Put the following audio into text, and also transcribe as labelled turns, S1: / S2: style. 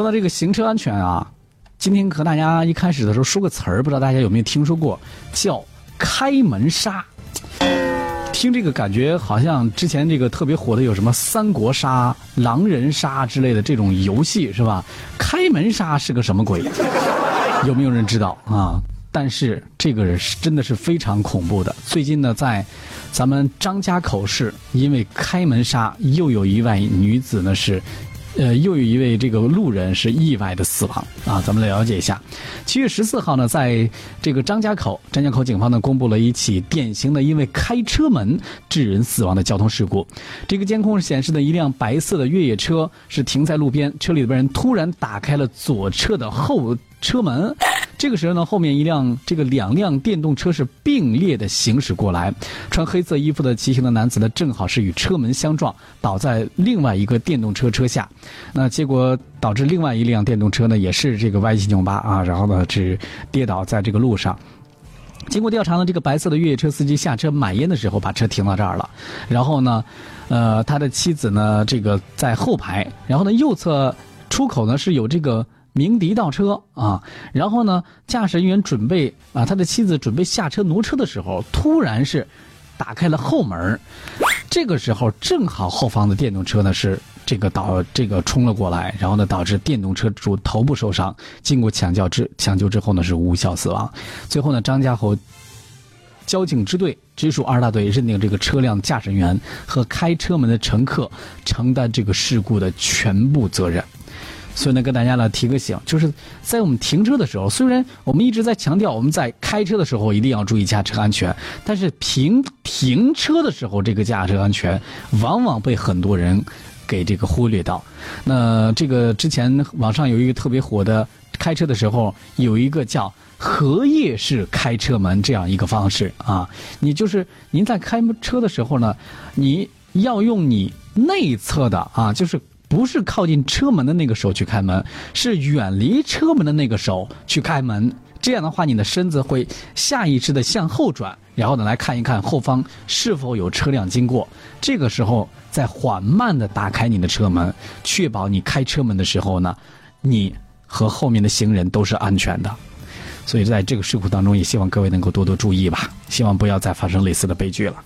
S1: 说到这个行车安全啊，今天和大家一开始的时候说个词儿，不知道大家有没有听说过，叫开门杀。听这个感觉好像之前这个特别火的有什么三国杀、狼人杀之类的这种游戏是吧？开门杀是个什么鬼？有没有人知道啊？但是这个是真的是非常恐怖的。最近呢，在咱们张家口市，因为开门杀，又有一位女子呢是。呃，又有一位这个路人是意外的死亡啊，咱们来了解一下。七月十四号呢，在这个张家口，张家口警方呢公布了一起典型的因为开车门致人死亡的交通事故。这个监控显示的一辆白色的越野车是停在路边，车里边人突然打开了左侧的后车门。这个时候呢，后面一辆这个两辆电动车是并列的行驶过来，穿黑色衣服的骑行的男子呢，正好是与车门相撞，倒在另外一个电动车车下，那结果导致另外一辆电动车呢，也是这个歪七扭八啊，然后呢是跌倒在这个路上。经过调查呢，这个白色的越野车司机下车买烟的时候把车停到这儿了，然后呢，呃，他的妻子呢这个在后排，然后呢右侧出口呢是有这个。鸣笛倒车啊，然后呢，驾驶员准备啊，他的妻子准备下车挪车的时候，突然是打开了后门这个时候正好后方的电动车呢是这个导这个冲了过来，然后呢导致电动车主头部受伤，经过抢救之抢救之后呢是无效死亡。最后呢，张家口交警支队直属二大队认定这个车辆驾驶员和开车门的乘客承担这个事故的全部责任。所以呢，跟大家呢提个醒，就是在我们停车的时候，虽然我们一直在强调我们在开车的时候一定要注意驾车安全，但是停停车的时候，这个驾车安全往往被很多人给这个忽略到。那这个之前网上有一个特别火的，开车的时候有一个叫荷叶式开车门这样一个方式啊，你就是您在开车的时候呢，你要用你内侧的啊，就是。不是靠近车门的那个手去开门，是远离车门的那个手去开门。这样的话，你的身子会下意识的向后转，然后呢来看一看后方是否有车辆经过。这个时候再缓慢的打开你的车门，确保你开车门的时候呢，你和后面的行人都是安全的。所以在这个事故当中，也希望各位能够多多注意吧，希望不要再发生类似的悲剧了。